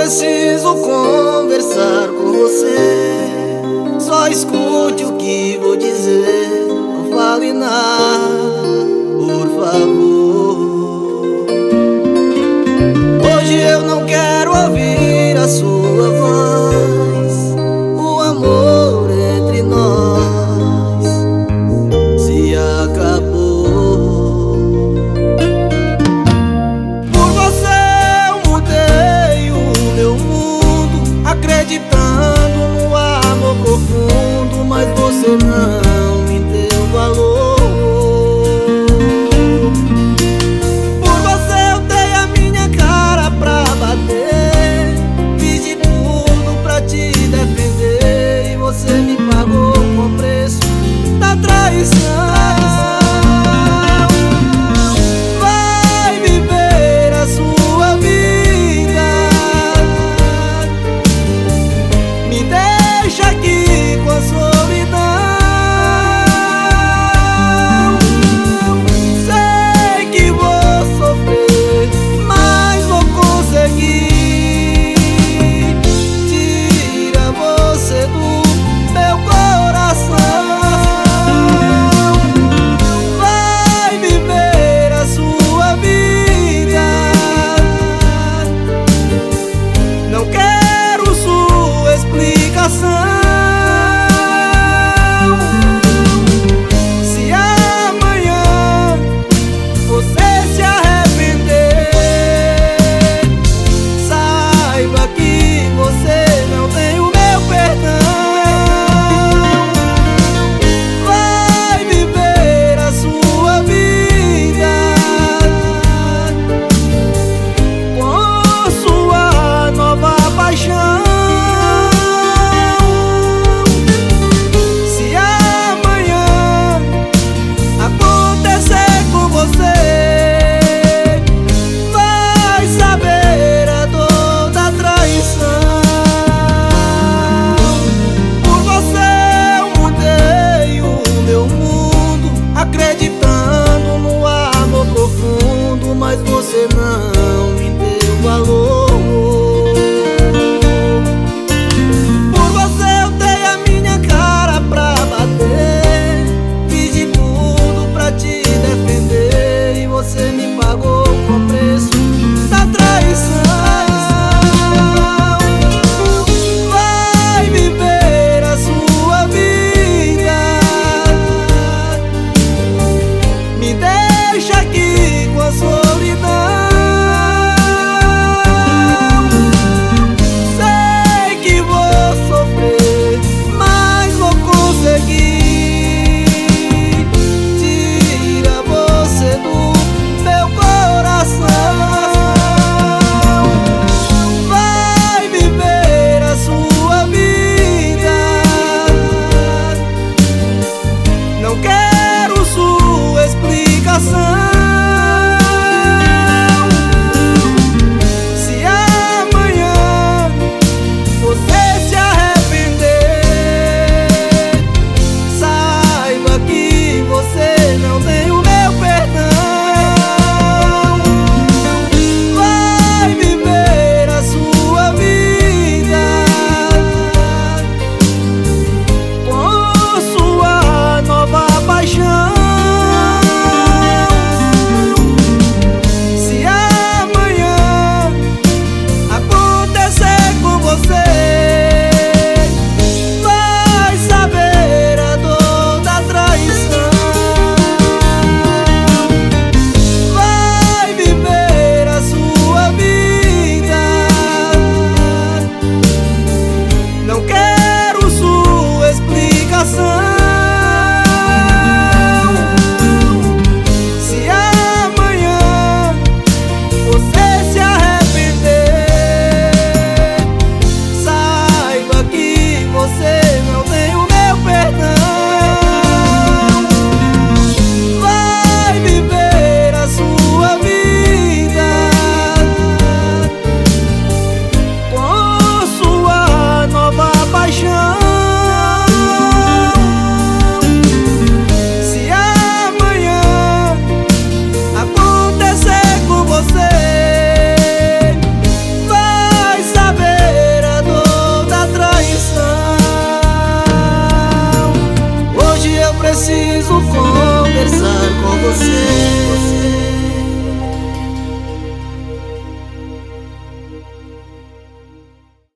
preciso conversar com você. Só escute o que vou explicação preciso conversar com você.